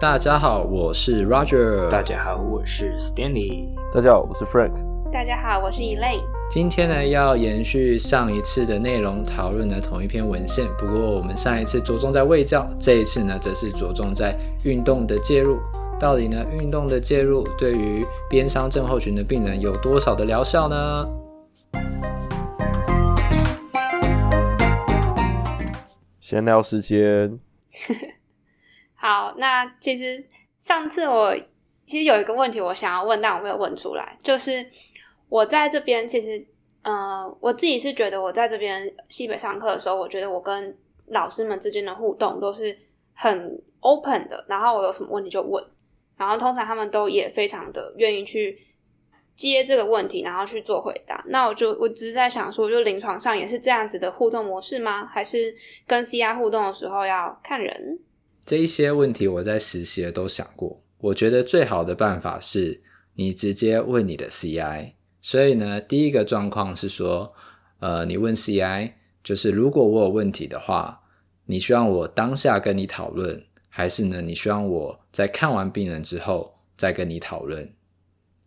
大家好，我是 Roger。大家好，我是 Stanley。大家好，我是 Frank。大家好，我是 Elaine。今天呢，要延续上一次的内容，讨论的同一篇文献。不过，我们上一次着重在卫教，这一次呢，则是着重在运动的介入。到底呢，运动的介入对于边伤症候群的病人有多少的疗效呢？闲聊时间。好，那其实上次我其实有一个问题我想要问，但我没有问出来，就是我在这边其实，呃，我自己是觉得我在这边西北上课的时候，我觉得我跟老师们之间的互动都是很 open 的，然后我有什么问题就问，然后通常他们都也非常的愿意去接这个问题，然后去做回答。那我就我只是在想说，就临床上也是这样子的互动模式吗？还是跟 CI 互动的时候要看人？这一些问题我在实习都想过，我觉得最好的办法是你直接问你的 CI。所以呢，第一个状况是说，呃，你问 CI，就是如果我有问题的话，你希望我当下跟你讨论，还是呢，你希望我在看完病人之后再跟你讨论？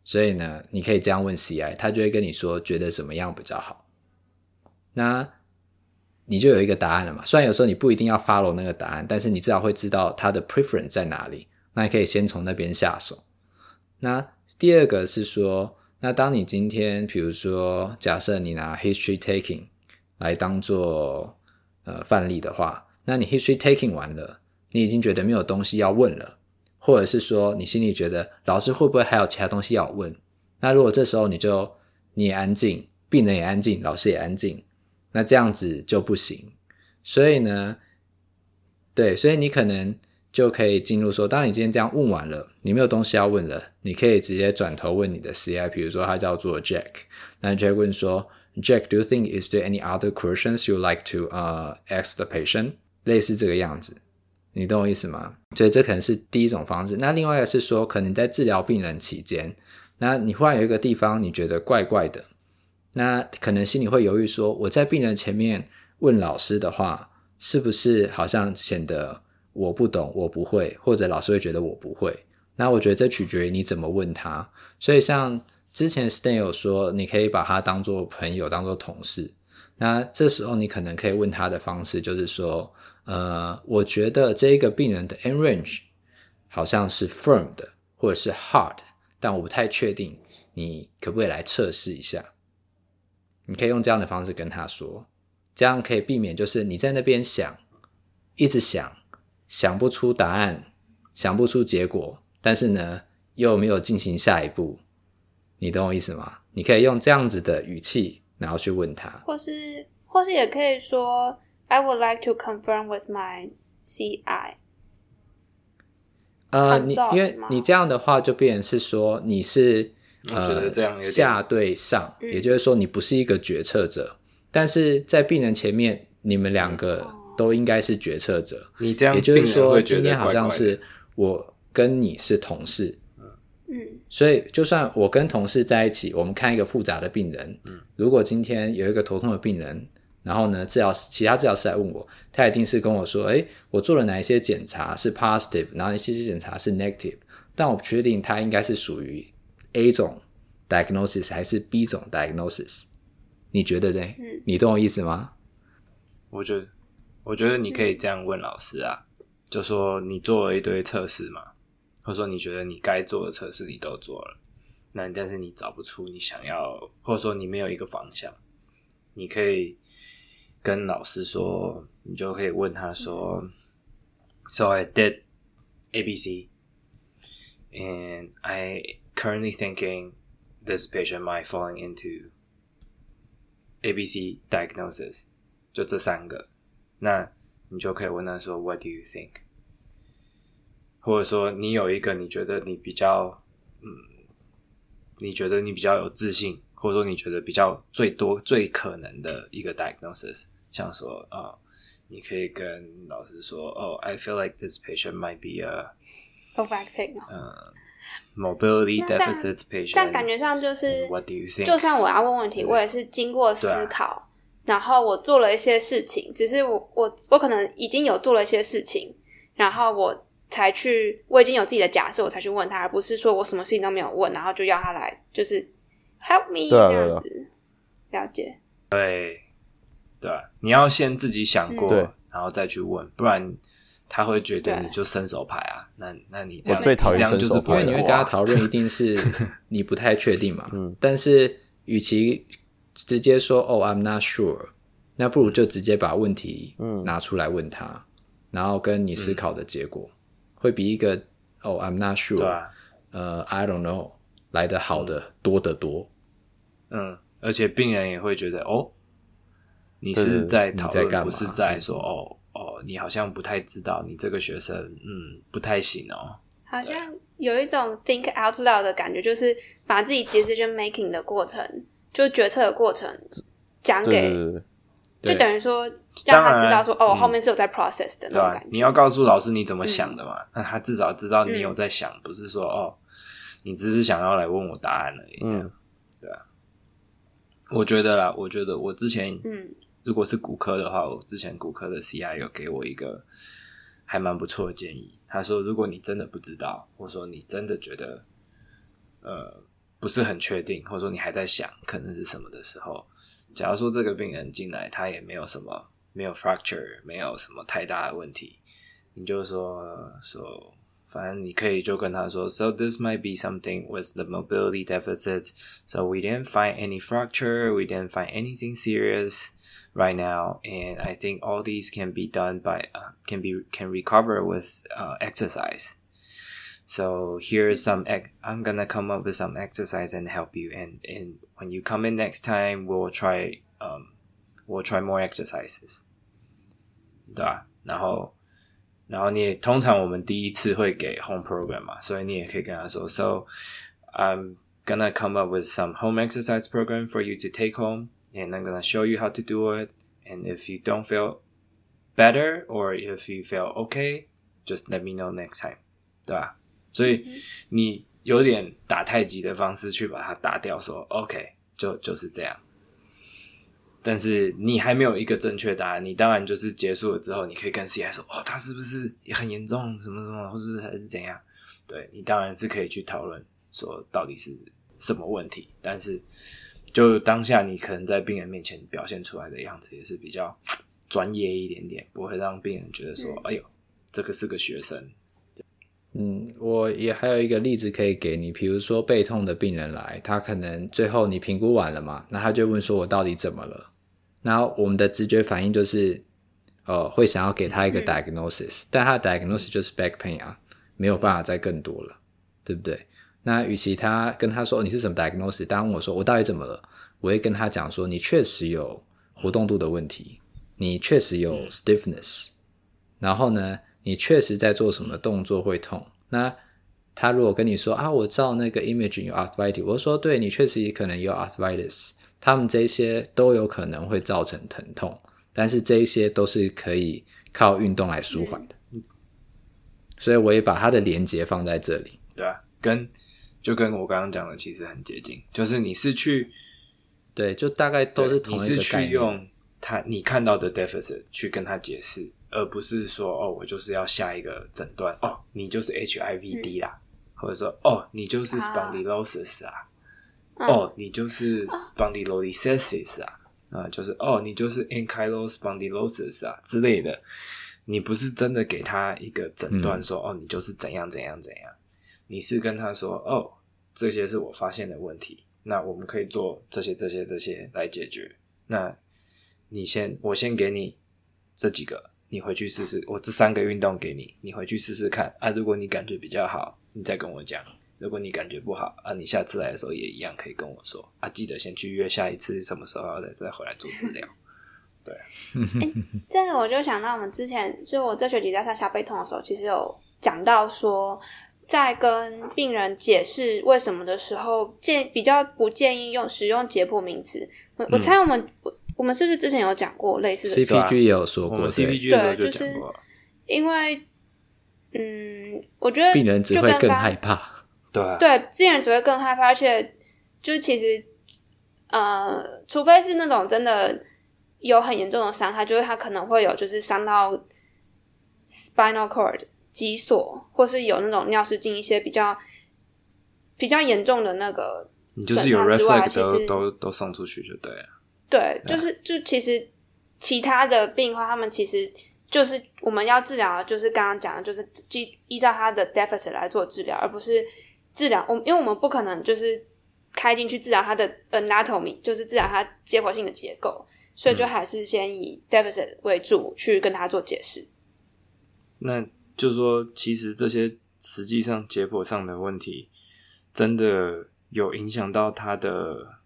所以呢，你可以这样问 CI，他就会跟你说觉得怎么样比较好。那你就有一个答案了嘛？虽然有时候你不一定要 follow 那个答案，但是你至少会知道他的 preference 在哪里。那你可以先从那边下手。那第二个是说，那当你今天比如说假设你拿 history taking 来当做呃范例的话，那你 history taking 完了，你已经觉得没有东西要问了，或者是说你心里觉得老师会不会还有其他东西要问？那如果这时候你就你也安静，病人也安静，老师也安静。那这样子就不行，所以呢，对，所以你可能就可以进入说，当你今天这样问完了，你没有东西要问了，你可以直接转头问你的 CI，比如说他叫做 Jack，那 Jack 问说，Jack，do you think is there any other questions you like to 呃、uh, ask the patient？类似这个样子，你懂我意思吗？所以这可能是第一种方式。那另外一个是说，可能在治疗病人期间，那你忽然有一个地方你觉得怪怪的。那可能心里会犹豫说，我在病人前面问老师的话，是不是好像显得我不懂，我不会，或者老师会觉得我不会？那我觉得这取决于你怎么问他。所以像之前 Stan 有说，你可以把他当做朋友，当做同事。那这时候你可能可以问他的方式就是说，呃，我觉得这一个病人的 end range 好像是 firm 的，或者是 hard，但我不太确定，你可不可以来测试一下？你可以用这样的方式跟他说，这样可以避免就是你在那边想，一直想，想不出答案，想不出结果，但是呢，又没有进行下一步，你懂我意思吗？你可以用这样子的语气，然后去问他，或是或是也可以说，I would like to confirm with my CI。呃，你因为你这样的话就变成是说你是。呃，这样下对上，也就是说你不是一个决策者，嗯、但是在病人前面，你们两个都应该是决策者。你这样，也就是说，今天好像是我跟你是同事，嗯，所以就算我跟同事在一起，我们看一个复杂的病人，嗯，如果今天有一个头痛的病人，然后呢，治疗师其他治疗师来问我，他一定是跟我说，哎，我做了哪一些检查是 positive，然后哪些检查是 negative，但我不确定他应该是属于。A 种 diagnosis 还是 B 种 diagnosis？你觉得呢？嗯，你懂我意思吗？我觉得，我觉得你可以这样问老师啊，就说你做了一堆测试嘛，或者说你觉得你该做的测试你都做了，那但是你找不出你想要，或者说你没有一个方向，你可以跟老师说，你就可以问他说，嗯，So I did A B C and I Currently thinking this patient might falling into ABC diagnosis，就这三个，那你就可以问他说 What do you think？或者说你有一个你觉得你比较，嗯，你觉得你比较有自信，或者说你觉得比较最多最可能的一个 diagnosis，像说啊、哦，你可以跟老师说哦，I feel like this patient might be a overactive，嗯。 Mobility deficit patient，但感觉上就是，What do you think？就算我要问问题，我也是经过思考，然后我做了一些事情。只是我我我可能已经有做了一些事情，然后我才去，我已经有自己的假设，我才去问他，而不是说我什么事情都没有问，然后就要他来，就是 help me 这样子。了解。对，对，你要先自己想过，嗯、然后再去问，不然他会觉得你就伸手牌啊。那那你这样我最讨厌伸手牌，因为你会跟他讨论，一定是 你不太确定嘛。嗯，但是与其直接说哦，I'm not sure，那不如就直接把问题拿出来问他，嗯、然后跟你思考的结果、嗯、会比一个哦，I'm not sure，、啊、呃，I don't know 来的好的、嗯、多得多。嗯。而且病人也会觉得哦，你是在讨论，不是在说哦哦，你好像不太知道，你这个学生嗯不太行哦。好像有一种 think out loud 的感觉，就是把自己 decision making 的过程，就决策的过程讲给，就等于说让他知道说哦，后面是有在 process 的那种感觉。你要告诉老师你怎么想的嘛，那他至少知道你有在想，不是说哦，你只是想要来问我答案而已。嗯。我觉得啦，我觉得我之前，嗯，如果是骨科的话，我之前骨科的 CI 有给我一个还蛮不错的建议。他说，如果你真的不知道，或者说你真的觉得，呃，不是很确定，或者说你还在想可能是什么的时候，假如说这个病人进来，他也没有什么，没有 fracture，没有什么太大的问题，你就说说。反正你可以就跟他说，So this might be something with the mobility deficit. So we didn't find any fracture. We didn't find anything serious right now. And I think all these can be done by uh, can be can recover with uh, exercise. So here's some. I'm gonna come up with some exercise and help you. And and when you come in next time, we'll try um we'll try more exercises. 对吧？然后。 然后你也通常我们第一次会给 home program 嘛，所以你也可以跟他说，So I'm gonna come up with some home exercise program for you to take home, and I'm gonna show you how to do it. And if you don't feel better or if you feel okay, just let me know next time，对吧？所以你有点打太极的方式去把它打掉，说 OK，就就是这样。 但是你还没有一个正确答案，你当然就是结束了之后，你可以跟 CI 说，哦，他是不是也很严重，什么什么，或者是还是怎样？对，你当然是可以去讨论说到底是什么问题。但是就当下你可能在病人面前表现出来的样子也是比较专业一点点，不会让病人觉得说，嗯、哎呦，这个是个学生。嗯，我也还有一个例子可以给你，比如说背痛的病人来，他可能最后你评估完了嘛，那他就问说，我到底怎么了？然后我们的直觉反应就是，呃，会想要给他一个 diagnosis，、嗯、但他的 diagnosis 就是 back pain 啊，没有办法再更多了，对不对？那与其他跟他说你是什么 diagnosis，当我说我到底怎么了，我会跟他讲说你确实有活动度的问题，你确实有 stiffness，、嗯、然后呢，你确实在做什么动作会痛。那他如果跟你说啊，我照那个 imaging 有 arthritis，我说对，你确实也可能有 arthritis。他们这些都有可能会造成疼痛，但是这一些都是可以靠运动来舒缓的。嗯、所以我也把它的连接放在这里。对啊，跟就跟我刚刚讲的其实很接近，就是你是去对，就大概都是同一个概念。你是去用他你看到的 deficit 去跟他解释，而不是说哦，我就是要下一个诊断哦，你就是 HIVD 啦，嗯、或者说哦，你就是 spondylosis 啊。哦，oh, 你就是 spondylolisthesis 啊，啊，就是哦，你就是 ankylosing spondylosis 啊之类的。你不是真的给他一个诊断说，说、嗯、哦，你就是怎样怎样怎样。你是跟他说，哦，这些是我发现的问题，那我们可以做这些、这些、这些来解决。那你先，我先给你这几个，你回去试试。我这三个运动给你，你回去试试看啊。如果你感觉比较好，你再跟我讲。如果你感觉不好啊，你下次来的时候也一样可以跟我说啊，记得先去约下一次什么时候要再再回来做治疗。对、欸，这个我就想到我们之前就我这学期在上下背痛的时候，其实有讲到说，在跟病人解释为什么的时候，建比较不建议用使用解剖名词。我我猜我们、嗯、我们是不是之前有讲过类似的？CPG 也有说过，CPG。对，就是因为嗯，我觉得病人只会更害怕。对、啊，对，病人只会更害怕，而且就是其实，呃，除非是那种真的有很严重的伤害，就是他可能会有就是伤到 spinal cord，脊索，或是有那种尿失禁一些比较比较严重的那个你就是有 red flag 其实都都都送出去就对了。对，就是就其实其他的病患，他们其实就是我们要治疗，就是刚刚讲的，就是依依照他的 deficit 来做治疗，而不是治疗我，因为我们不可能就是开进去治疗他的 anatomy，就是治疗他结构性的结构，所以就还是先以 deficit 为主去跟他做解释。那就是说，其实这些实际上解剖上的问题，真的有影响到他的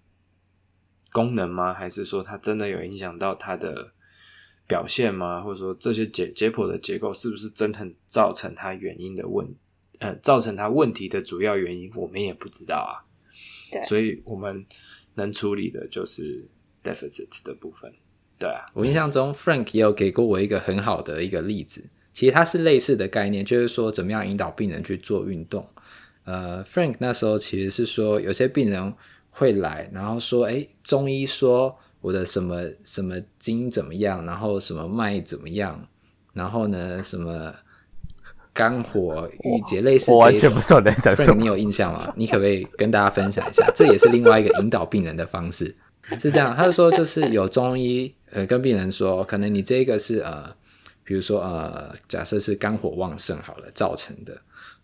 功能吗？还是说它真的有影响到它的表现吗？或者说这些解解剖的结构是不是真的造成它原因的问，呃，造成它问题的主要原因，我们也不知道啊。对，所以我们能处理的就是 deficit 的部分。对啊，我印象中 Frank 也有给过我一个很好的一个例子，其实它是类似的概念，就是说怎么样引导病人去做运动。呃，Frank 那时候其实是说有些病人。会来，然后说，哎，中医说我的什么什么经怎么样，然后什么脉怎么样，然后呢，什么肝火郁结，类似。我完全不知道在讲什么。你有印象吗？你可不可以跟大家分享一下？这也是另外一个引导病人的方式，是这样。他就说，就是有中医呃跟病人说，可能你这个是呃，比如说呃，假设是肝火旺盛好了造成的，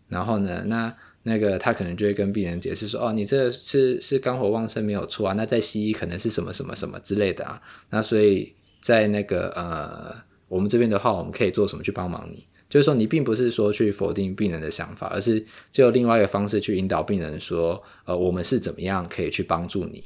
然后呢，那。那个他可能就会跟病人解释说：“哦，你这是是肝火旺盛没有错啊，那在西医可能是什么什么什么之类的啊。那所以在那个呃，我们这边的话，我们可以做什么去帮忙你？就是说，你并不是说去否定病人的想法，而是就另外一个方式去引导病人说：呃，我们是怎么样可以去帮助你，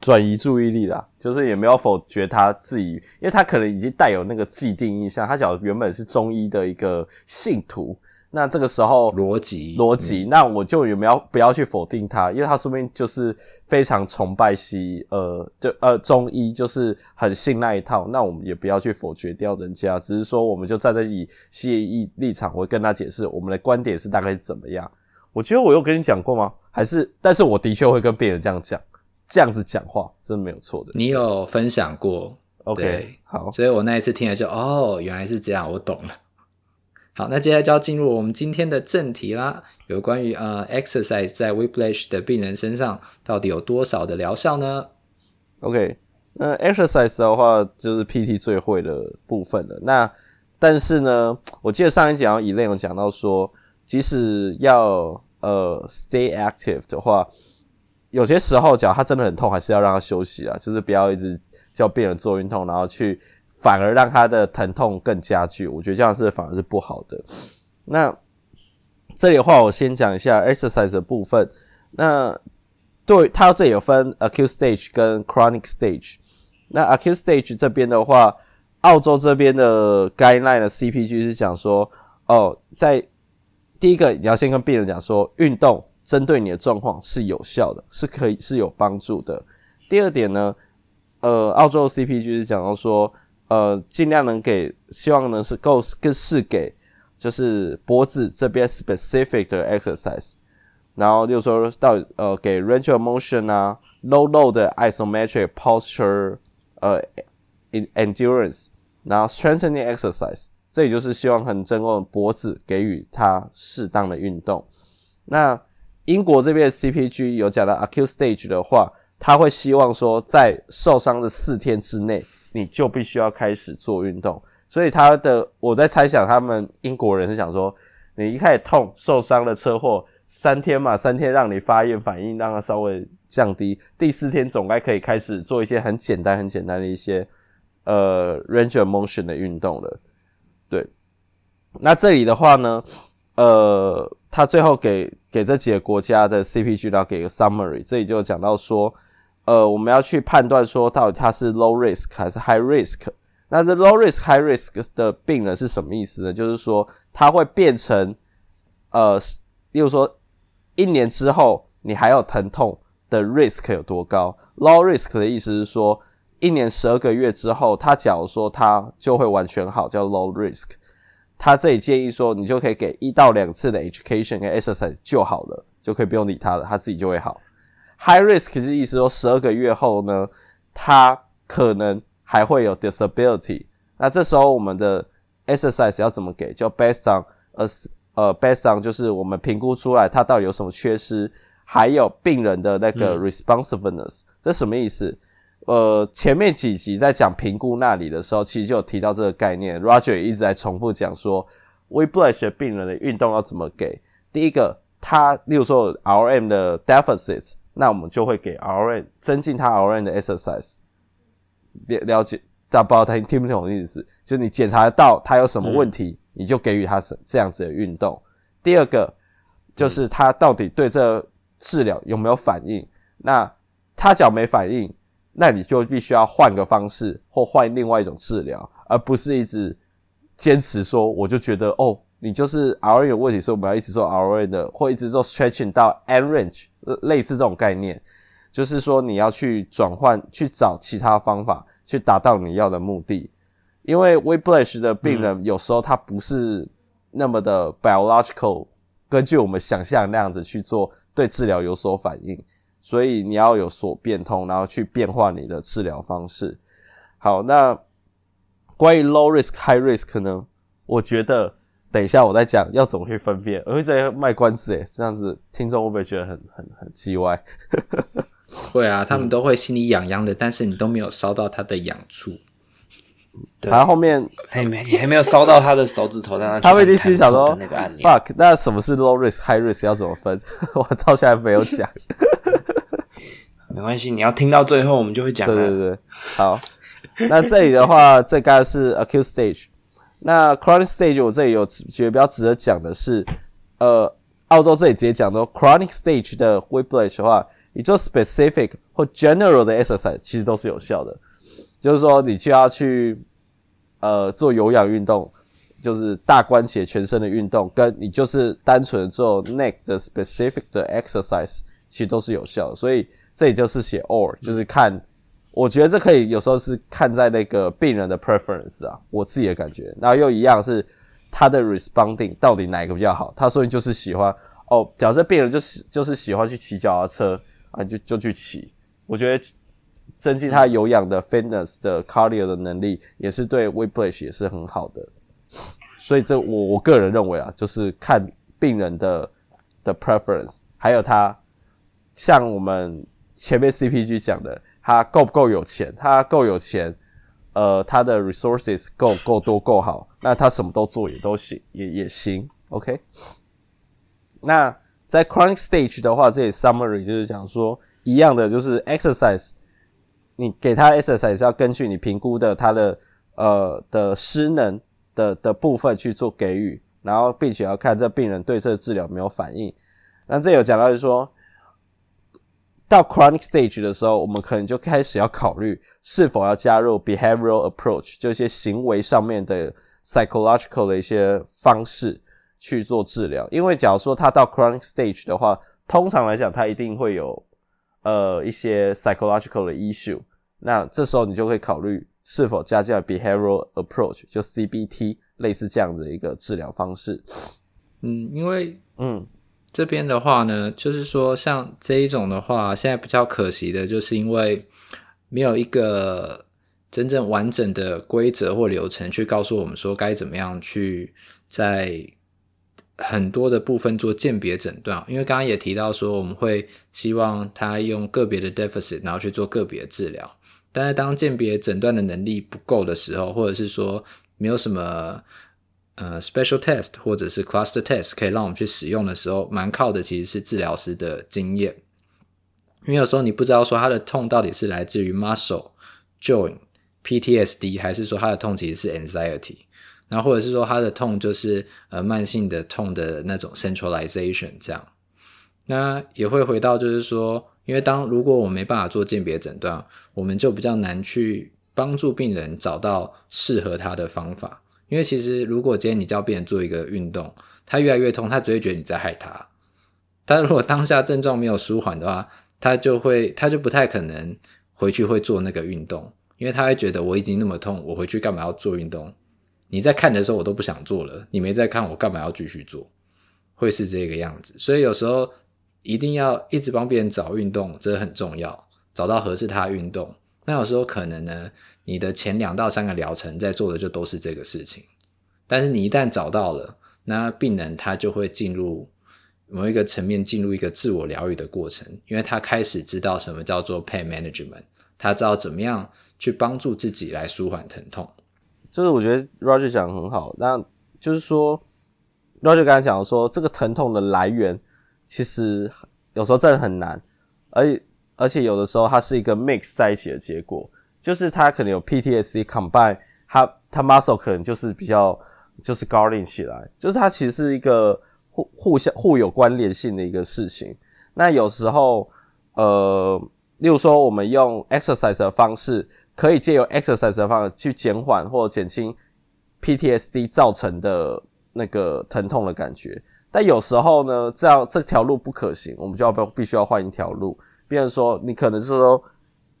转移注意力啦。就是也没有否决他自己，因为他可能已经带有那个既定印象，他想原本是中医的一个信徒。”那这个时候逻辑逻辑，那我就有没有不要去否定他，因为他说不定就是非常崇拜西呃，就呃中医，就是很信那一套。那我们也不要去否决掉人家，只是说我们就站在以西医立场，我会跟他解释我们的观点是大概是怎么样。我觉得我有跟你讲过吗？还是？但是我的确会跟病人这样讲，这样子讲话真的没有错的。你有分享过？OK，好，所以我那一次听了就哦，原来是这样，我懂了。好，那接下来就要进入我们今天的正题啦。有关于呃，exercise 在 whiplash 的病人身上到底有多少的疗效呢？OK，那 exercise 的话就是 PT 最会的部分了。那但是呢，我记得上一讲以内有讲到说，即使要呃 stay active 的话，有些时候脚它真的很痛，还是要让它休息啊，就是不要一直叫病人做运动，然后去。反而让他的疼痛更加剧，我觉得这样是反而是不好的。那这里的话，我先讲一下 exercise 的部分。那对，它这里有分 acute stage 跟 chronic stage。那 acute stage 这边的话，澳洲这边的 guideline 的 CPG 是讲说，哦，在第一个你要先跟病人讲说，运动针对你的状况是有效的，是可以是有帮助的。第二点呢，呃，澳洲的 CPG 是讲到说。呃，尽量能给，希望能是够更是给，就是脖子这边 specific 的 exercise，然后就说到呃给 range of motion 啊，low load 的 isometric posture，呃，endurance，然后 strengthening exercise，这也就是希望很针对脖子给予它适当的运动。那英国这边的 CPG 有讲到 acute stage 的话，他会希望说在受伤的四天之内。你就必须要开始做运动，所以他的我在猜想，他们英国人是想说，你一开始痛受伤的车祸三天嘛，三天让你发炎反应，让它稍微降低，第四天总该可以开始做一些很简单、很简单的一些呃 range of motion 的运动了。对，那这里的话呢，呃，他最后给给这几个国家的 CPG，然后给个 summary，这里就讲到说。呃，我们要去判断说，到底他是 low risk 还是 high risk。那这 low risk high risk 的病人是什么意思呢？就是说，他会变成，呃，例如说，一年之后你还有疼痛的 risk 有多高？low risk 的意思是说，一年十二个月之后，他假如说他就会完全好，叫 low risk。他这里建议说，你就可以给一到两次的 education 跟 exercise 就好了，就可以不用理他了，他自己就会好。High risk 是意思说，十二个月后呢，他可能还会有 disability。那这时候我们的 exercise 要怎么给？就 based on 呃呃 based on 就是我们评估出来它到底有什么缺失，还有病人的那个 responsiveness，、嗯、这什么意思？呃，前面几集在讲评估那里的时候，其实就有提到这个概念。Roger 也一直在重复讲说，we b l e s h 病人的运动要怎么给？第一个，他例如说 RM 的 deficit，那我们就会给 RN 增进他 RN 的 exercise。了了解，大家不知道他听不懂的意思，就是你检查得到他有什么问题，嗯、你就给予他这样子的运动。第二个，就是他到底对这治疗有没有反应？那他脚没反应。那你就必须要换个方式，或换另外一种治疗，而不是一直坚持说，我就觉得哦，你就是 RM 有问题，所以我们要一直做 RM 的，或一直做 stretching 到 end range，类似这种概念，就是说你要去转换，去找其他方法去达到你要的目的。因为 Weblash 的病人有时候他不是那么的 biological，根据我们想象那样子去做，对治疗有所反应。所以你要有所变通，然后去变化你的治疗方式。好，那关于 low risk high risk 呢？我觉得等一下我再讲要怎么去分辨。我会在卖关子诶，这样子听众会不会觉得很很很叽歪？会啊，他们都会心里痒痒的，但是你都没有烧到他的痒处。对，然后后面还没你还没有烧到他的手指头，让他 他会一定心想说那个按钮 fuck，那什么是 low risk high risk 要怎么分？我到现在没有讲。没关系，你要听到最后，我们就会讲。对对对，好。那这里的话，这该是 acute stage。那 chronic stage，我这里有觉得比较值得讲的是，呃，澳洲这里直接讲的 chronic stage 的 whiplash 的话，你做 specific 或 general 的 exercise 其实都是有效的。就是说，你就要去呃做有氧运动，就是大关节全身的运动，跟你就是单纯做 neck 的 specific 的 exercise，其实都是有效的。所以。这里就是写 or，就是看，我觉得这可以有时候是看在那个病人的 preference 啊，我自己的感觉。然后又一样是他的 responding 到底哪一个比较好？他说你就是喜欢哦，假设病人就是就是喜欢去骑脚踏车啊，就就去骑。我觉得增进他有氧的 fitness 的 cardio 的能力，也是对 whiplash 也是很好的。所以这我我个人认为啊，就是看病人的的 preference，还有他像我们。前面 CPG 讲的，他够不够有钱？他够有钱，呃，他的 resources 够够多够好，那他什么都做也都行，也也行。OK。那在 chronic stage 的话，这里 summary 就是讲说一样的，就是 exercise，你给他 exercise 要根据你评估的他的呃的失能的的部分去做给予，然后并且要看这病人对这治疗没有反应。那这有讲到就是说。到 chronic stage 的时候，我们可能就开始要考虑是否要加入 behavioral approach，就一些行为上面的 psychological 的一些方式去做治疗。因为假如说他到 chronic stage 的话，通常来讲他一定会有呃一些 psychological 的 issue。那这时候你就会考虑是否加进 behavioral approach，就 CBT 类似这样的一个治疗方式。嗯，因为嗯。这边的话呢，就是说像这一种的话，现在比较可惜的就是因为没有一个真正完整的规则或流程去告诉我们说该怎么样去在很多的部分做鉴别诊断。因为刚刚也提到说，我们会希望他用个别的 deficit，然后去做个别治疗。但是当鉴别诊断的能力不够的时候，或者是说没有什么。呃，special test 或者是 cluster test 可以让我们去使用的时候，蛮靠的其实是治疗师的经验，因为有时候你不知道说他的痛到底是来自于 muscle、joint、PTSD，还是说他的痛其实是 anxiety，然后或者是说他的痛就是呃慢性的痛的那种 centralization 这样，那也会回到就是说，因为当如果我没办法做鉴别诊断，我们就比较难去帮助病人找到适合他的方法。因为其实，如果今天你叫病人做一个运动，他越来越痛，他只会觉得你在害他。但如果当下症状没有舒缓的话，他就会，他就不太可能回去会做那个运动，因为他会觉得我已经那么痛，我回去干嘛要做运动？你在看的时候我都不想做了，你没在看我干嘛要继续做？会是这个样子。所以有时候一定要一直帮别人找运动，这很重要，找到合适他运动。那有时候可能呢，你的前两到三个疗程在做的就都是这个事情，但是你一旦找到了，那病人他就会进入某一个层面，进入一个自我疗愈的过程，因为他开始知道什么叫做 pain management，他知道怎么样去帮助自己来舒缓疼痛。就是我觉得 Roger 讲的很好，那就是说 Roger 刚才讲说，这个疼痛的来源其实有时候真的很难，而且而且有的时候它是一个 mix 在一起的结果，就是它可能有 PTSD combine，它它 muscle 可能就是比较就是 guarding 起来，就是它其实是一个互互相互有关联性的一个事情。那有时候呃，例如说我们用 exercise 的方式，可以借由 exercise 的方式去减缓或减轻 PTSD 造成的那个疼痛的感觉，但有时候呢，这样这条路不可行，我们就要必须要换一条路。比如说，你可能是说，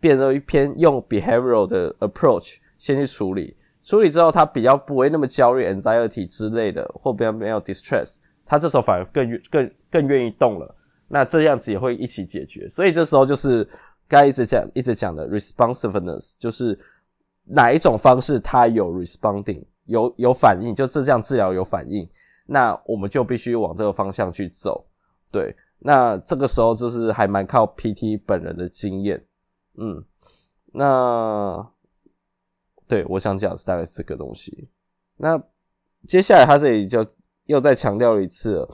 变成一篇用 behavioral 的 approach 先去处理，处理之后他比较不会那么焦虑 anxiety 之类的，或比较没有 distress，他这时候反而更更更愿意动了，那这样子也会一起解决。所以这时候就是该一直讲一直讲的 responsiveness，就是哪一种方式它有 responding 有有反应，就这样治疗有反应，那我们就必须往这个方向去走，对。那这个时候就是还蛮靠 PT 本人的经验，嗯，那对我想讲是大概是这个东西。那接下来他这里就又再强调了一次了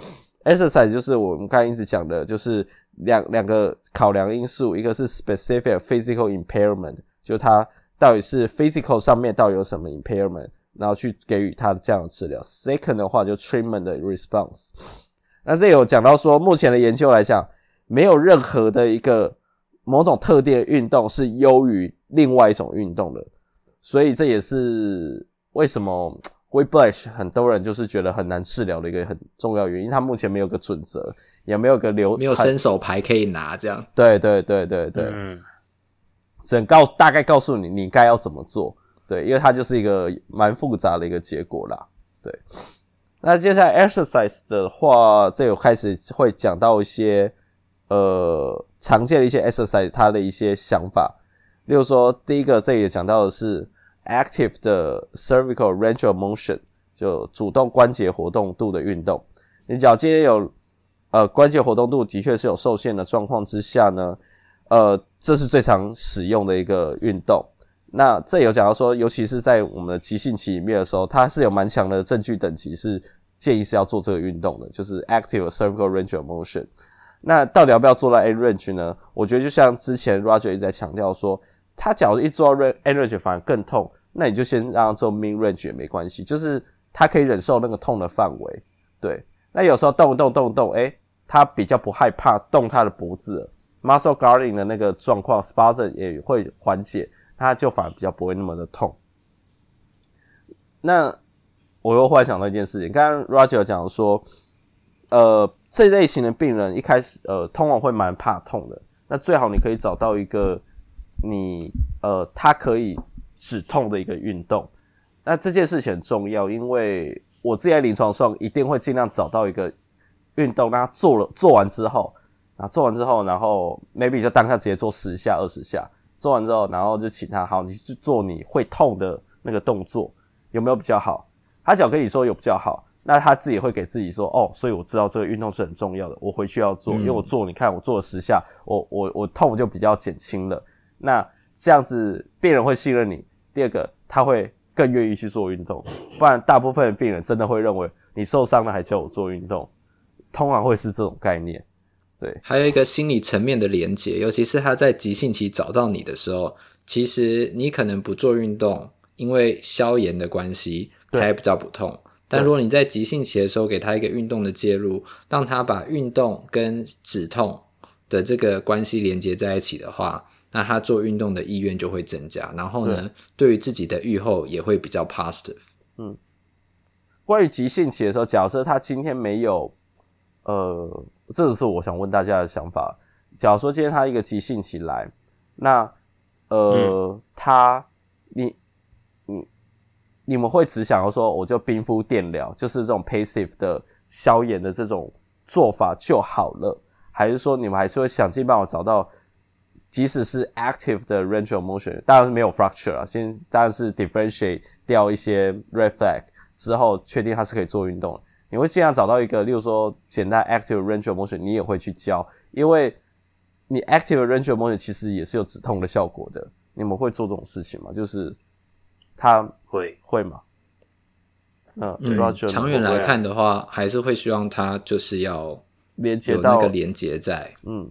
，exercise 就是我们刚才一直讲的，就是两两个考量因素，一个是 specific physical impairment，就他到底是 physical 上面到底有什么 impairment，然后去给予他这样的治疗。Second 的话就 treatment 的 response。那这有讲到说，目前的研究来讲，没有任何的一个某种特定的运动是优于另外一种运动的，所以这也是为什么 Whiplash 很多人就是觉得很难治疗的一个很重要原因。他目前没有个准则，也没有个流，没有伸手牌可以拿，这样。对对对对对，嗯，只能告大概告诉你你该要怎么做，对，因为它就是一个蛮复杂的一个结果啦，对。那接下来 exercise 的话，这有开始会讲到一些呃常见的一些 exercise 它的一些想法，例如说第一个这里讲到的是 active 的 cervical range of motion，就主动关节活动度的运动。你脚今天有呃关节活动度的确是有受限的状况之下呢，呃这是最常使用的一个运动。那这有讲到说，尤其是在我们的急性期里面的时候，它是有蛮强的证据等级，是建议是要做这个运动的，就是 active cervical range of motion。那到底要不要做到 end range 呢？我觉得就像之前 Roger 一直在强调说，他假如一做到 end range 反而更痛，那你就先让他做 Min range 也没关系，就是他可以忍受那个痛的范围。对，那有时候动一动动一动，诶，他比较不害怕动他的脖子，muscle guarding 的那个状况 spasm 也会缓解。他就反而比较不会那么的痛。那我又忽然想到一件事情，刚刚 Roger 讲说，呃，这类型的病人一开始呃，通常会蛮怕痛的。那最好你可以找到一个你呃，他可以止痛的一个运动。那这件事情很重要，因为我自己在临床上一定会尽量找到一个运动，让他做了做完之后，啊做完之后，然后 maybe 就当下直接做十下、二十下。做完之后，然后就请他好，你去做你会痛的那个动作，有没有比较好？他只要跟你说有比较好，那他自己会给自己说哦，所以我知道这个运动是很重要的，我回去要做，嗯、因为我做，你看我做了十下，我我我痛就比较减轻了。那这样子病人会信任你。第二个，他会更愿意去做运动，不然大部分的病人真的会认为你受伤了还叫我做运动，通常会是这种概念。对，还有一个心理层面的连接，尤其是他在急性期找到你的时候，其实你可能不做运动，因为消炎的关系，他也比较不痛。但如果你在急性期的时候给他一个运动的介入，让他把运动跟止痛的这个关系连接在一起的话，那他做运动的意愿就会增加。然后呢，对于自己的愈后也会比较 positive。嗯，关于急性期的时候，假设他今天没有，呃。这是我想问大家的想法。假如说今天他一个急性期来，那呃，嗯、他你们会只想要说，我就冰敷电疗，就是这种 passive 的消炎的这种做法就好了，还是说你们还是会想尽办法找到，即使是 active 的 range of motion，当然是没有 fracture 啊，先当然是 differentiate 掉一些 red flag 之后，确定它是可以做运动。你会尽量找到一个，例如说简单 active range of motion，你也会去教，因为你 active range of motion 其实也是有止痛的效果的。你们会做这种事情吗？就是他会会吗？嗯，嗯长远来看的话，还是会希望他就是要连接到那个连接在，嗯。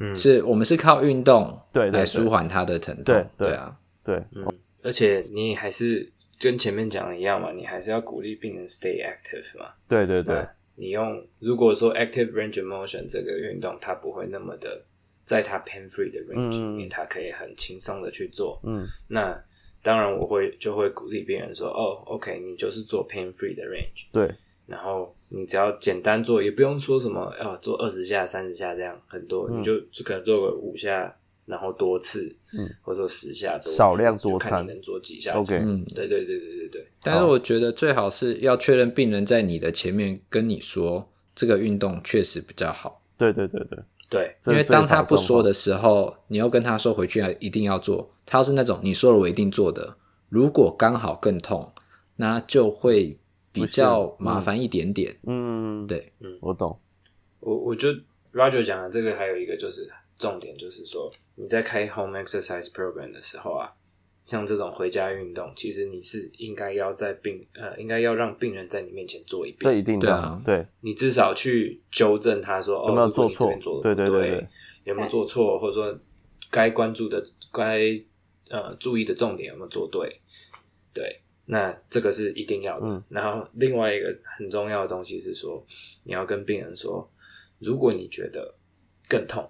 嗯，是我们是靠运动对来舒缓他的疼痛，对对啊，对，嗯，而且你还是跟前面讲的一样嘛，你还是要鼓励病人 stay active 嘛，对对对，你用如果说 active range of motion 这个运动，它不会那么的在它 pain free 的 range 里面，它可以很轻松的去做，嗯，那。当然，我会就会鼓励病人说：“哦，OK，你就是做 pain free 的 range，对，然后你只要简单做，也不用说什么要做二十下、三十下这样很多，嗯、你就就可能做个五下，然后多次，嗯，或者说十下多次，少量多，看你能做几下，OK，嗯，对对对对对对。但是我觉得最好是要确认病人在你的前面跟你说这个运动确实比较好，对对对对对，因为当他不说的时候，你又跟他说回去要一定要做，他要是那种你说了我一定做的。如果刚好更痛，那就会比较麻烦一点点。嗯，对，嗯，我懂。我我觉得 Roger 讲的这个还有一个就是重点，就是说你在开 home exercise program 的时候啊，像这种回家运动，其实你是应该要在病呃，应该要让病人在你面前做一遍。这一定的，对啊，对。你至少去纠正他说有没有做错，哦、对对对对，有没有做错，或者说该关注的该。呃，注意的重点有没有做对？对，那这个是一定要的。嗯，然后另外一个很重要的东西是说，你要跟病人说，如果你觉得更痛，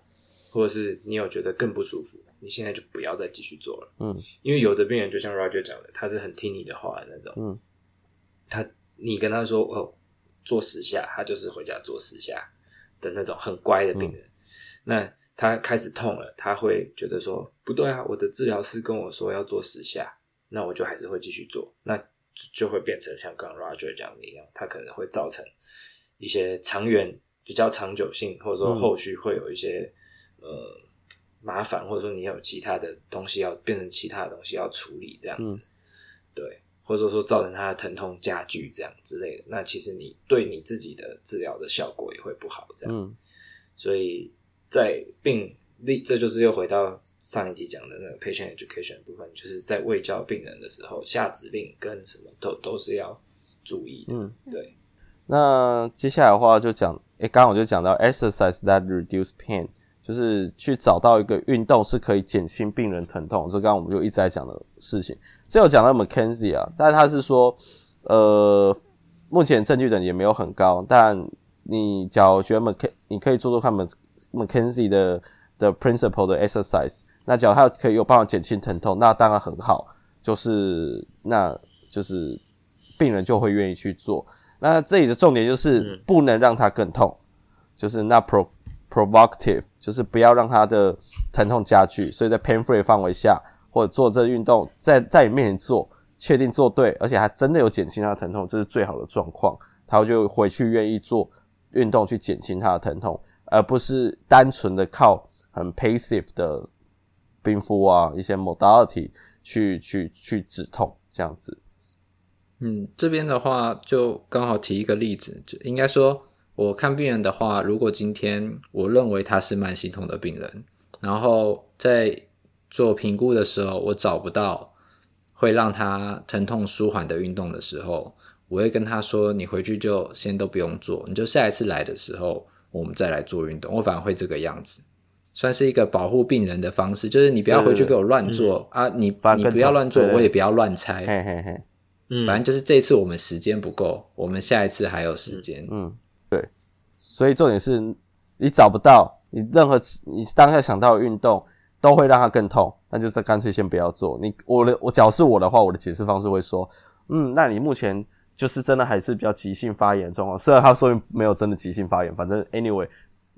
或者是你有觉得更不舒服，你现在就不要再继续做了。嗯，因为有的病人就像 Roger 讲的，他是很听你的话的那种。嗯，他你跟他说哦，做十下，他就是回家做十下的那种很乖的病人。嗯，那。他开始痛了，他会觉得说不对啊，我的治疗师跟我说要做十下，那我就还是会继续做，那就会变成像刚刚 Roger 讲的一样，他可能会造成一些长远比较长久性，或者说后续会有一些、嗯、呃麻烦，或者说你有其他的东西要变成其他的东西要处理这样子，嗯、对，或者说造成他的疼痛加剧这样之类的，那其实你对你自己的治疗的效果也会不好，这样，嗯、所以。在病例，这就是又回到上一集讲的那个 patient education 部分，就是在未教病人的时候，下指令跟什么都都是要注意的。嗯，对。那接下来的话就讲，诶、欸，刚刚我就讲到 exercise that reduce pain，就是去找到一个运动是可以减轻病人疼痛。这刚刚我们就一直在讲的事情。这有讲到 McKenzie 啊，但是他是说，呃，目前证据等也没有很高，但你假如觉得 McK，你可以做做看 Mc。McKenzie 的的 principle 的 exercise，那只要他可以有办法减轻疼痛，那当然很好，就是那就是病人就会愿意去做。那这里的重点就是不能让他更痛，就是那 pro provocative，就是不要让他的疼痛加剧。所以在 pain free 范围下，或者做这运动，在在你面前做，确定做对，而且还真的有减轻他的疼痛，这是最好的状况，他就回去愿意做运动去减轻他的疼痛。而不是单纯的靠很 passive 的冰敷啊，一些 modality 去去去止痛这样子。嗯，这边的话就刚好提一个例子，就应该说，我看病人的话，如果今天我认为他是慢性痛的病人，然后在做评估的时候，我找不到会让他疼痛舒缓的运动的时候，我会跟他说：“你回去就先都不用做，你就下一次来的时候。”我们再来做运动，我反而会这个样子，算是一个保护病人的方式，就是你不要回去给我乱做、嗯、啊，你你不要乱做，我也不要乱猜，嘿嘿嘿，嗯，反正就是这一次我们时间不够，我们下一次还有时间，嗯，对，所以重点是你找不到，你任何你当下想到的运动都会让它更痛，那就是干脆先不要做。你我的我假如是我的话，我的解释方式会说，嗯，那你目前。就是真的还是比较急性发炎状况，虽然他说没有真的急性发炎，反正 anyway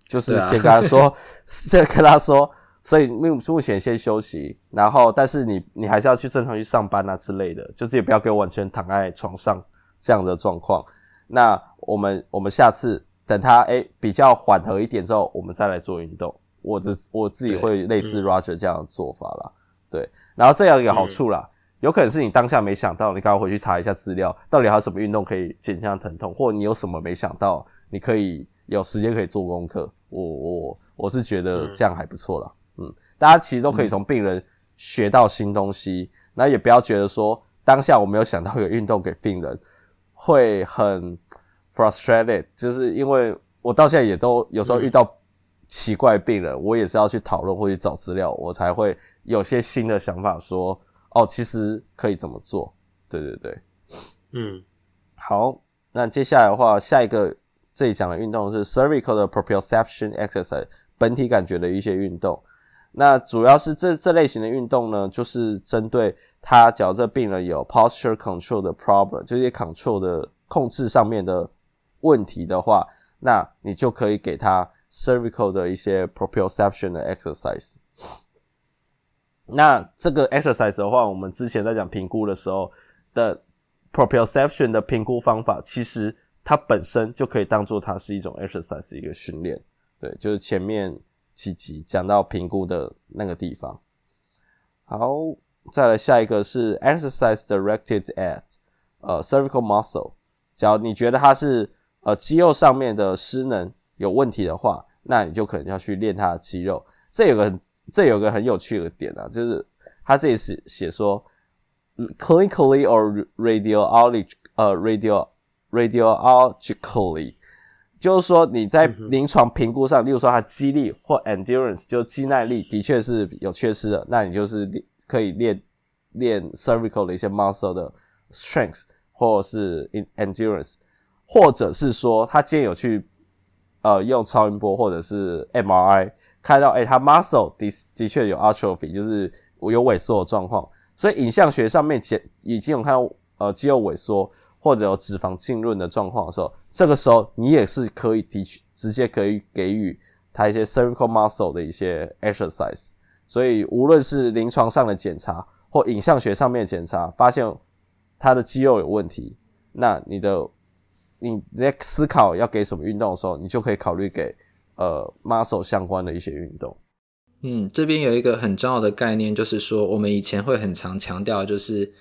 就是先跟他说，啊、先跟他说，所以目目前先休息，然后但是你你还是要去正常去上班啊之类的，就是也不要给我完全躺在床上这样的状况。那我们我们下次等他诶、欸、比较缓和一点之后，我们再来做运动。我自我自己会类似 Roger 这样的做法啦，对，然后这样有一个好处啦。嗯有可能是你当下没想到，你赶快回去查一下资料，到底还有什么运动可以减轻疼痛，或者你有什么没想到，你可以有时间可以做功课。我我我是觉得这样还不错啦。嗯，大家其实都可以从病人学到新东西，那、嗯、也不要觉得说当下我没有想到有运动给病人会很 frustrated，就是因为我到现在也都有时候遇到奇怪病人，嗯、我也是要去讨论或去找资料，我才会有些新的想法说。哦，其实可以怎么做？对对对，嗯，好，那接下来的话，下一个这里讲的运动是 cervical 的 proprioception exercise，本体感觉的一些运动。那主要是这这类型的运动呢，就是针对他，假如这病人有 posture control 的 problem，就是 control 的控制上面的问题的话，那你就可以给他 cervical 的一些 proprioception 的 exercise。那这个 exercise 的话，我们之前在讲评估的时候的 proprioception 的评估方法，其实它本身就可以当做它是一种 exercise 一个训练。对，就是前面几集讲到评估的那个地方。好，再来下一个是 exercise directed at 呃 cervical muscle。只要你觉得它是呃肌肉上面的失能有问题的话，那你就可能要去练它的肌肉。这有个很。这有个很有趣的点啊，就是他这里是写说，clinically or radiology 呃 radio radiologically，就是说你在临床评估上，例如说他肌力或 endurance 就肌耐力的确是有缺失的，那你就是可以练练 cervical 的一些 muscle 的 strength 或者是 endurance，或者是说他今天有去呃用超音波或者是 MRI。看到，诶、欸、他 muscle 的的确有 atrophy，就是有萎缩的状况。所以影像学上面前已经有看到，呃，肌肉萎缩或者有脂肪浸润的状况的时候，这个时候你也是可以的确直接可以给予他一些 cervical muscle 的一些 exercise。所以无论是临床上的检查或影像学上面的检查，发现他的肌肉有问题，那你的你在思考要给什么运动的时候，你就可以考虑给。呃，muscle 相关的一些运动。嗯，这边有一个很重要的概念，就是说我们以前会很常强调，就是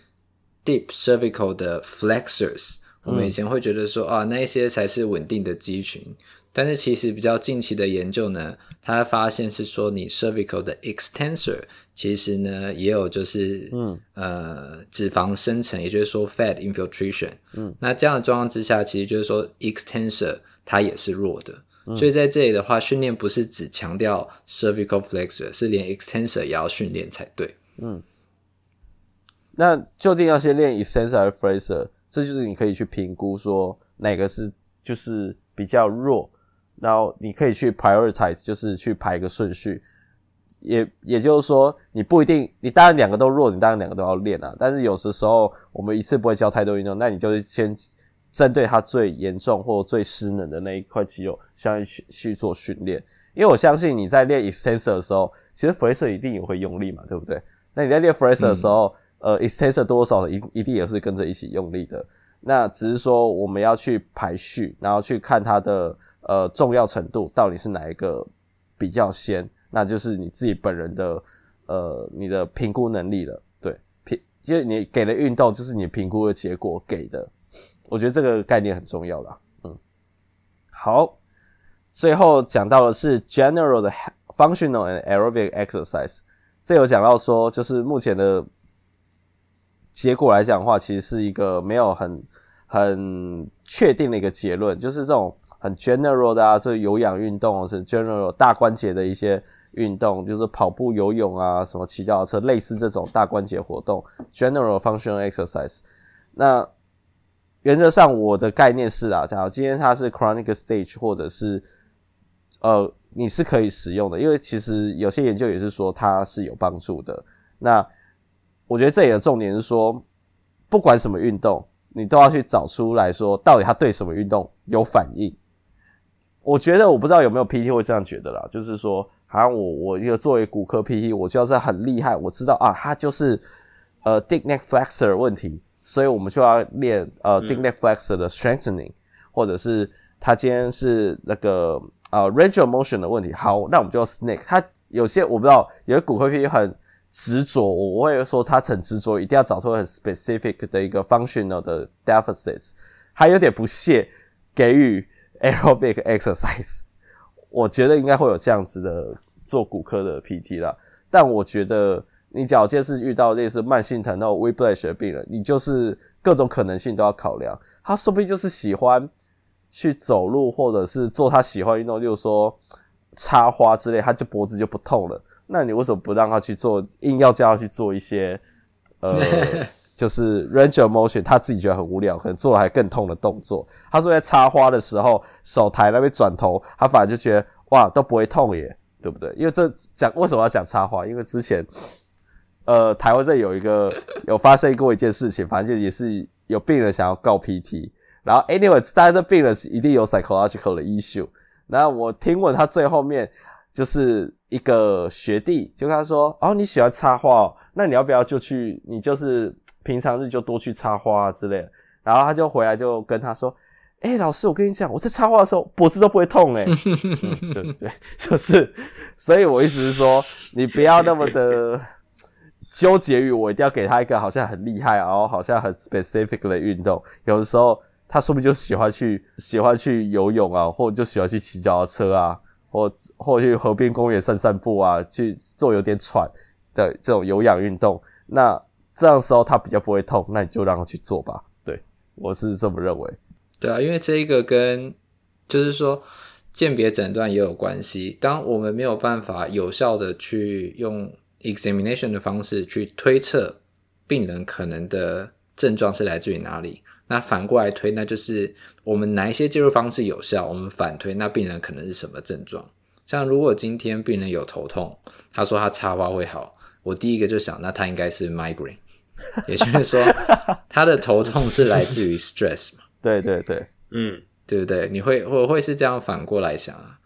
deep cervical 的 flexors。我们以前会觉得说啊，那些才是稳定的肌群。但是其实比较近期的研究呢，他发现是说你 cervical 的 extensor 其实呢也有就是嗯呃脂肪生成，也就是说 fat infiltration。嗯，那这样的状况之下，其实就是说 extensor 它也是弱的。所以在这里的话，训练不是只强调 cervical flexor，是连 extensor 也要训练才对。嗯，那究竟要先练 extensor 还是 flexor？这就是你可以去评估说哪个是就是比较弱，然后你可以去 prioritize，就是去排一个顺序。也也就是说，你不一定，你当然两个都弱，你当然两个都要练啊。但是有的时候我们一次不会教太多运动，那你就是先。针对它最严重或最失能的那一块肌肉，相应去去做训练。因为我相信你在练 extensor 的时候，其实 flexor 一定也会用力嘛，对不对？那你在练 flexor 的时候，呃，extensor 多少一一定也是跟着一起用力的。那只是说我们要去排序，然后去看它的呃重要程度到底是哪一个比较先，那就是你自己本人的呃你的评估能力了。对，评就是你给的运动就是你评估的结果给的。我觉得这个概念很重要啦，嗯，好，最后讲到的是 general 的 functional and aerobic exercise，这有讲到说，就是目前的结果来讲的话，其实是一个没有很很确定的一个结论，就是这种很 general 的啊，这有氧运动是 general 大关节的一些运动，就是跑步、游泳啊，什么骑脚踏车，类似这种大关节活动，general functional exercise，那。原则上，我的概念是啊，假如今天它是 chronic stage，或者是呃，你是可以使用的，因为其实有些研究也是说它是有帮助的。那我觉得这里的重点是说，不管什么运动，你都要去找出来说，到底它对什么运动有反应。我觉得我不知道有没有 PT 会这样觉得啦，就是说，好像我我一个作为骨科 PT，我就要是很厉害，我知道啊，它就是呃 dig neck flexor 问题。所以我们就要练呃 dig neck flexor 的 strengthening，、嗯、或者是他今天是那个呃 range of motion 的问题。好，那我们就要 snake。他有些我不知道，有些骨科 PT 很执着，我会说他很执着，一定要找出很 specific 的一个 functional 的 deficits，还有点不屑给予 aerobic exercise。我觉得应该会有这样子的做骨科的 PT 啦，但我觉得你假如是遇到类似慢性疼痛 whiplash 的病人，你就是各种可能性都要考量，他说不定就是喜欢去走路，或者是做他喜欢运动，例如说插花之类，他就脖子就不痛了。那你为什么不让他去做？硬要叫他去做一些，呃，就是 range of motion，他自己觉得很无聊，可能做了还更痛的动作。他说在插花的时候，手抬那边转头，他反而就觉得哇都不会痛耶，对不对？因为这讲为什么要讲插花？因为之前，呃，台湾这有一个有发生过一件事情，反正就也是有病人想要告 PT。然后，anyways，当然这病人是一定有 psychological 的 issue。然后我听闻他最后面就是一个学弟就跟他说：“哦，你喜欢插花哦，那你要不要就去？你就是平常日就多去插花啊之类的。”然后他就回来就跟他说：“诶，老师，我跟你讲，我在插花的时候脖子都不会痛诶。嗯，对对，就是，所以我意思是说，你不要那么的纠结于我一定要给他一个好像很厉害，然后好像很 specific 的运动，有的时候。”他说不定就喜欢去喜欢去游泳啊，或者就喜欢去骑脚踏车啊，或或去河边公园散散步啊，去做有点喘的这种有氧运动。那这样时候他比较不会痛，那你就让他去做吧。对，我是这么认为。对啊，因为这一个跟就是说鉴别诊断也有关系。当我们没有办法有效的去用 examination 的方式去推测病人可能的症状是来自于哪里。那反过来推，那就是我们哪一些介入方式有效，我们反推那病人可能是什么症状。像如果今天病人有头痛，他说他插花会好，我第一个就想，那他应该是 migraine，也就是说 他的头痛是来自于 stress 嘛？对对对，嗯，对不对？你会我会是这样反过来想啊。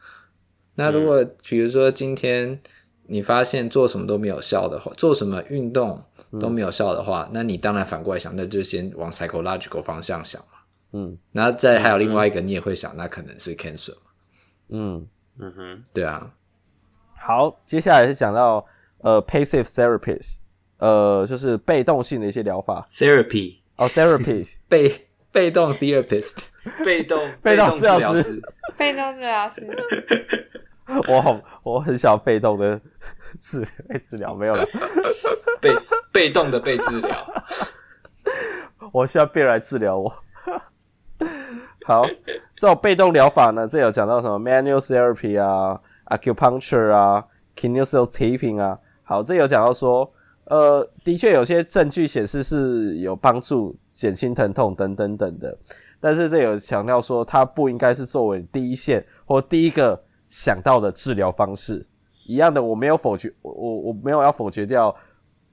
那如果比如说今天你发现做什么都没有效的话，做什么运动？都没有效的话，那你当然反过来想，那就先往 psychological 方向想嘛。嗯，然后再还有另外一个，你也会想，那可能是 cancer。嗯嗯哼，对啊。好，接下来是讲到呃 passive therapies，呃，就是被动性的一些疗法。therapy 哦，therapies 被被动 therapist，被动被动治疗师，被动治疗师。我好，我很想被动的治 被治疗，没有了。被被动的被治疗，我需要别人来治疗我。好，这种被动疗法呢，这有讲到什么 manual therapy 啊，acupuncture 啊，kinesiol taping 啊。好，这有讲到说，呃，的确有些证据显示是有帮助减轻疼痛等等等的，但是这有强调说，它不应该是作为第一线或第一个想到的治疗方式。一样的，我没有否决，我我没有要否决掉。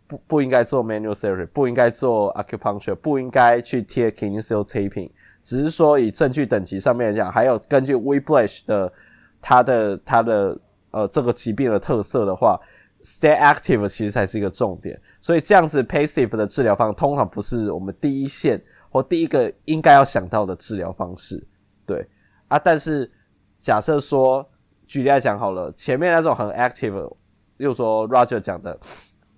不不应该做 manual therapy，不应该做 acupuncture，不应该去贴 kinesio taping，只是说以证据等级上面来讲，还有根据 weblash 的它的它的呃这个疾病的特色的话，stay active 其实才是一个重点。所以这样子 passive 的治疗方通常不是我们第一线或第一个应该要想到的治疗方式。对啊，但是假设说举例来讲好了，前面那种很 active，又说 Roger 讲的。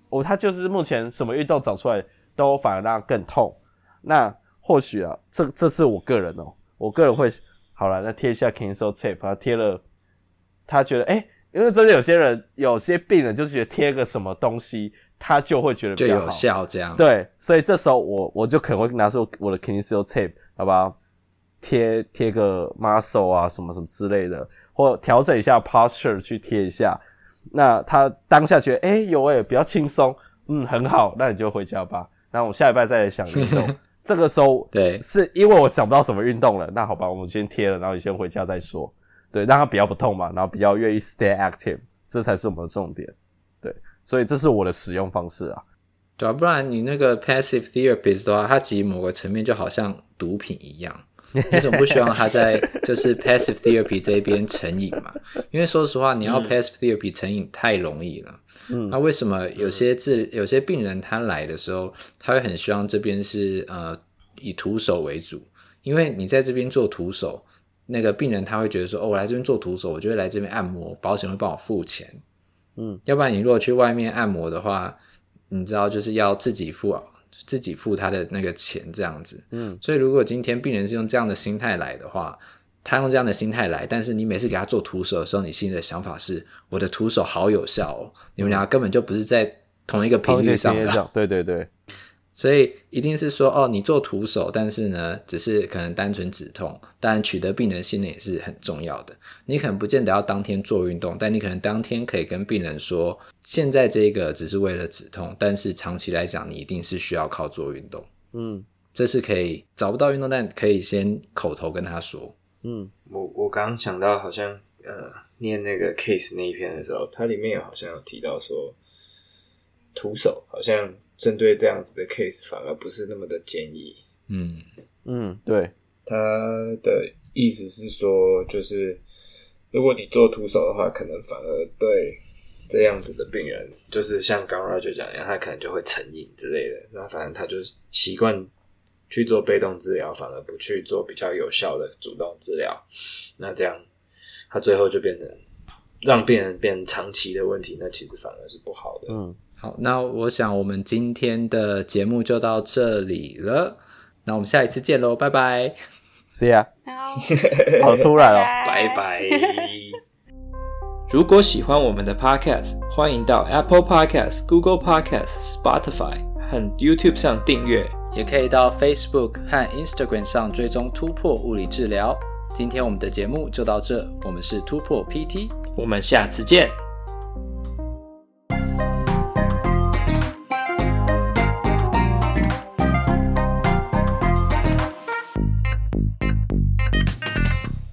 哦，他就是目前什么运动找出来都反而让他更痛。那或许啊，这这是我个人哦，我个人会好了，那贴一下 Kinesiol Tape，他贴了，他觉得哎、欸，因为真的有些人，有些病人就是觉得贴个什么东西，他就会觉得比较好就有效这样。对，所以这时候我我就可能会拿出我的 Kinesiol Tape，好不好？贴贴个 muscle 啊，什么什么之类的，或调整一下 posture 去贴一下。那他当下觉得，哎、欸，有哎、欸，比较轻松，嗯，很好，那你就回家吧。那我下礼拜再来想运动。这个时候，对，是因为我想不到什么运动了。那好吧，我们先贴了，然后你先回家再说。对，让他比较不痛嘛，然后比较愿意 stay active，这才是我们的重点。对，所以这是我的使用方式啊。对啊，不然你那个 passive therapist 的话，它其实某个层面就好像毒品一样。你总不希望他在就是 passive therapy 这边成瘾嘛？因为说实话，你要 passive therapy 成瘾太容易了。嗯，那为什么有些治有些病人他来的时候，他会很希望这边是呃以徒手为主？因为你在这边做徒手，那个病人他会觉得说，哦，我来这边做徒手，我就会来这边按摩，保险会帮我付钱。嗯，要不然你如果去外面按摩的话，你知道就是要自己付自己付他的那个钱这样子。嗯，所以如果今天病人是用这样的心态来的话，他用这样的心态来，但是你每次给他做徒手的时候，你心里的想法是我的徒手好有效哦，你们两个根本就不是在同一个频率上的。对对对。所以一定是说哦，你做徒手，但是呢，只是可能单纯止痛，但取得病人信任也是很重要的。你可能不见得要当天做运动，但你可能当天可以跟病人说，现在这个只是为了止痛，但是长期来讲，你一定是需要靠做运动。嗯，这是可以找不到运动，但可以先口头跟他说。嗯，我我刚刚想到，好像呃，念那个 case 那一篇的时候，它里面有好像有提到说，徒手好像。针对这样子的 case，反而不是那么的建议。嗯嗯，对，他的意思是说，就是如果你做徒手的话，可能反而对这样子的病人，就是像刚 Roger 讲一样，他可能就会成瘾之类的。那反正他就习惯去做被动治疗，反而不去做比较有效的主动治疗。那这样他最后就变成让病人变成长期的问题，那其实反而是不好的。嗯。好，那我想我们今天的节目就到这里了。那我们下一次见喽，拜拜。See ya。好，好突然哦，拜拜。如果喜欢我们的 Podcast，欢迎到 Apple Podcast、Google Podcast、Spotify 和 YouTube 上订阅，也可以到 Facebook 和 Instagram 上追踪突破物理治疗。今天我们的节目就到这，我们是突破 PT，我们下次见。